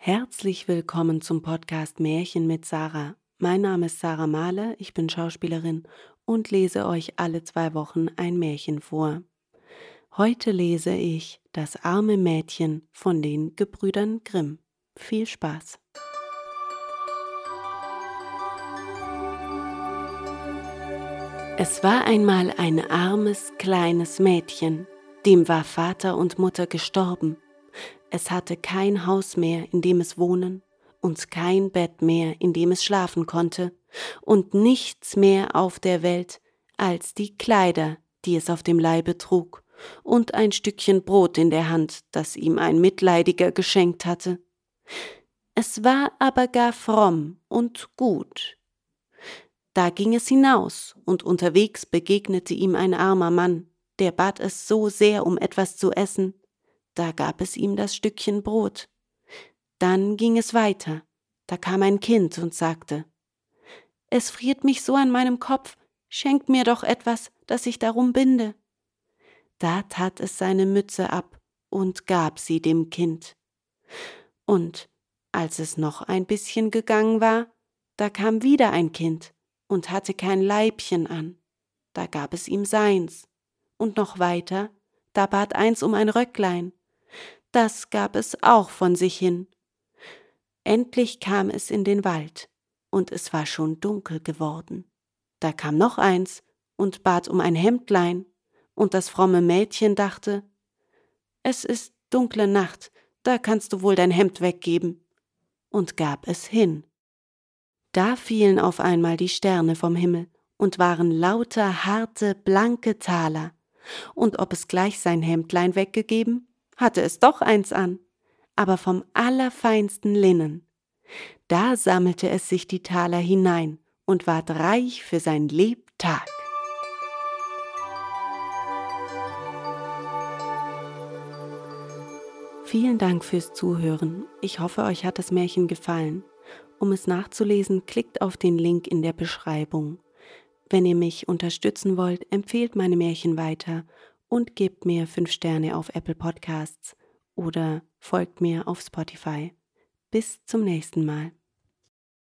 Herzlich willkommen zum Podcast Märchen mit Sarah. Mein Name ist Sarah Mahler, ich bin Schauspielerin und lese euch alle zwei Wochen ein Märchen vor. Heute lese ich Das arme Mädchen von den Gebrüdern Grimm. Viel Spaß! Es war einmal ein armes kleines Mädchen, dem war Vater und Mutter gestorben es hatte kein Haus mehr, in dem es wohnen, und kein Bett mehr, in dem es schlafen konnte, und nichts mehr auf der Welt als die Kleider, die es auf dem Leibe trug, und ein Stückchen Brot in der Hand, das ihm ein Mitleidiger geschenkt hatte. Es war aber gar fromm und gut. Da ging es hinaus, und unterwegs begegnete ihm ein armer Mann, der bat es so sehr um etwas zu essen, da gab es ihm das Stückchen Brot. Dann ging es weiter, da kam ein Kind und sagte Es friert mich so an meinem Kopf, schenk mir doch etwas, dass ich darum binde. Da tat es seine Mütze ab und gab sie dem Kind. Und als es noch ein bisschen gegangen war, da kam wieder ein Kind und hatte kein Leibchen an, da gab es ihm seins, und noch weiter, da bat eins um ein Röcklein, das gab es auch von sich hin. Endlich kam es in den Wald, und es war schon dunkel geworden. Da kam noch eins und bat um ein Hemdlein, und das fromme Mädchen dachte, es ist dunkle Nacht, da kannst du wohl dein Hemd weggeben, und gab es hin. Da fielen auf einmal die Sterne vom Himmel und waren lauter harte, blanke Taler, und ob es gleich sein Hemdlein weggegeben, hatte es doch eins an, aber vom allerfeinsten Linnen. Da sammelte es sich die Taler hinein und ward reich für sein Lebtag. Vielen Dank fürs Zuhören. Ich hoffe, euch hat das Märchen gefallen. Um es nachzulesen, klickt auf den Link in der Beschreibung. Wenn ihr mich unterstützen wollt, empfehlt meine Märchen weiter und gebt mir 5 Sterne auf Apple Podcasts oder folgt mir auf Spotify. Bis zum nächsten Mal.